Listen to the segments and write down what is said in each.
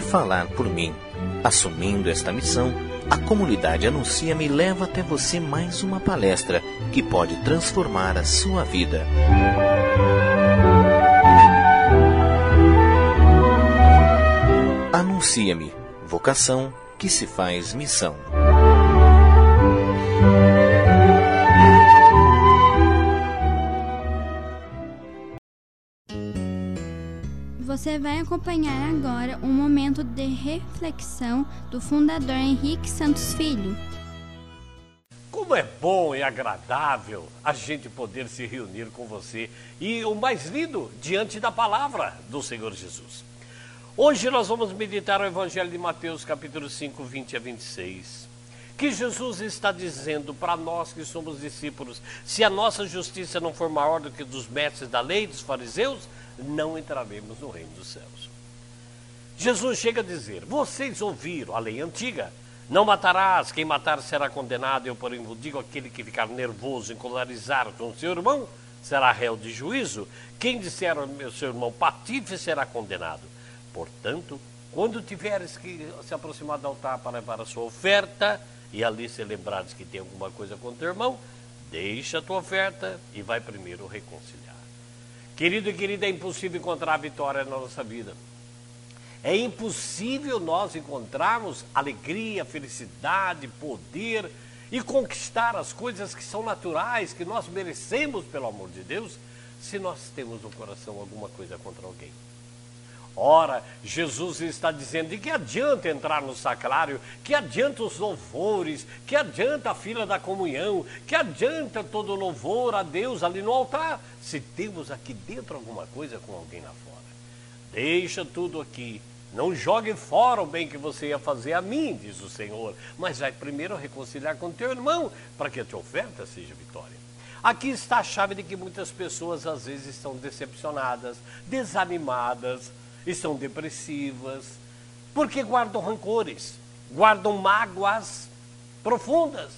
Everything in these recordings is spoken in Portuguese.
falar por mim. Assumindo esta missão, a comunidade Anuncia-me leva até você mais uma palestra que pode transformar a sua vida. Anuncia-me, vocação que se faz missão. Você vai acompanhar agora um momento de reflexão do fundador Henrique Santos Filho. Como é bom e agradável a gente poder se reunir com você e o mais lindo, diante da palavra do Senhor Jesus. Hoje nós vamos meditar o Evangelho de Mateus, capítulo 5, 20 a 26. Que Jesus está dizendo para nós que somos discípulos: se a nossa justiça não for maior do que dos mestres da lei, dos fariseus, não entraremos no reino dos céus. Jesus chega a dizer: Vocês ouviram a lei antiga. Não matarás, quem matar será condenado. Eu, porém, vos digo: aquele que ficar nervoso, encolarizar com seu irmão, será réu de juízo. Quem disser ao seu irmão patife será condenado. Portanto, quando tiveres que se aproximar do altar para levar a sua oferta, e ali se lembrares que tem alguma coisa com teu irmão, deixa a tua oferta e vai primeiro reconciliar. Querido e querida, é impossível encontrar a vitória na nossa vida. É impossível nós encontrarmos alegria, felicidade, poder e conquistar as coisas que são naturais, que nós merecemos pelo amor de Deus, se nós temos no coração alguma coisa contra alguém. Ora, Jesus está dizendo: de que adianta entrar no sacrário? Que adianta os louvores? Que adianta a fila da comunhão? Que adianta todo louvor a Deus ali no altar? Se temos aqui dentro alguma coisa com alguém lá fora. Deixa tudo aqui. Não jogue fora o bem que você ia fazer a mim, diz o Senhor, mas vai primeiro reconciliar com teu irmão, para que a tua oferta seja vitória. Aqui está a chave de que muitas pessoas às vezes estão decepcionadas, desanimadas, estão depressivas, porque guardam rancores, guardam mágoas profundas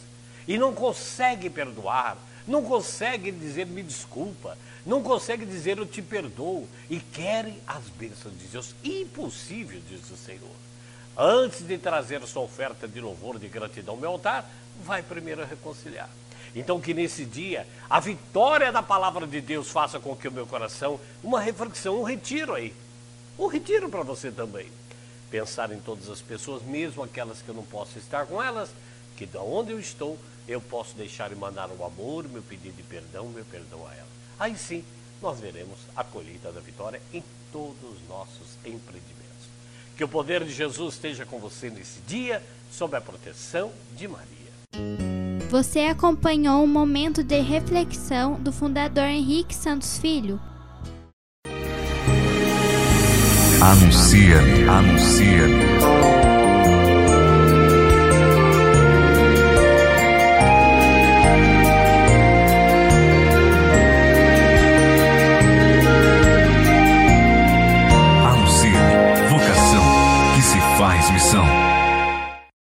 e não conseguem perdoar, não conseguem dizer me desculpa, não conseguem dizer eu te perdoo e querem as bênçãos de Deus. Impossível, diz o Senhor. Antes de trazer sua oferta de louvor, de gratidão ao meu altar, vai primeiro reconciliar. Então, que nesse dia a vitória da palavra de Deus faça com que o meu coração, uma reflexão, um retiro aí, um retiro para você também. Pensar em todas as pessoas, mesmo aquelas que eu não posso estar com elas, que de onde eu estou, eu posso deixar e mandar o amor, meu pedido de perdão, meu perdão a elas. Aí sim, nós veremos a colheita da vitória em todos os nossos empreendimentos. Que o poder de Jesus esteja com você nesse dia, sob a proteção de Maria. Você acompanhou um momento de reflexão do fundador Henrique Santos Filho Anuncia-me, anuncia-me. Anuncia-me, vocação que se faz missão.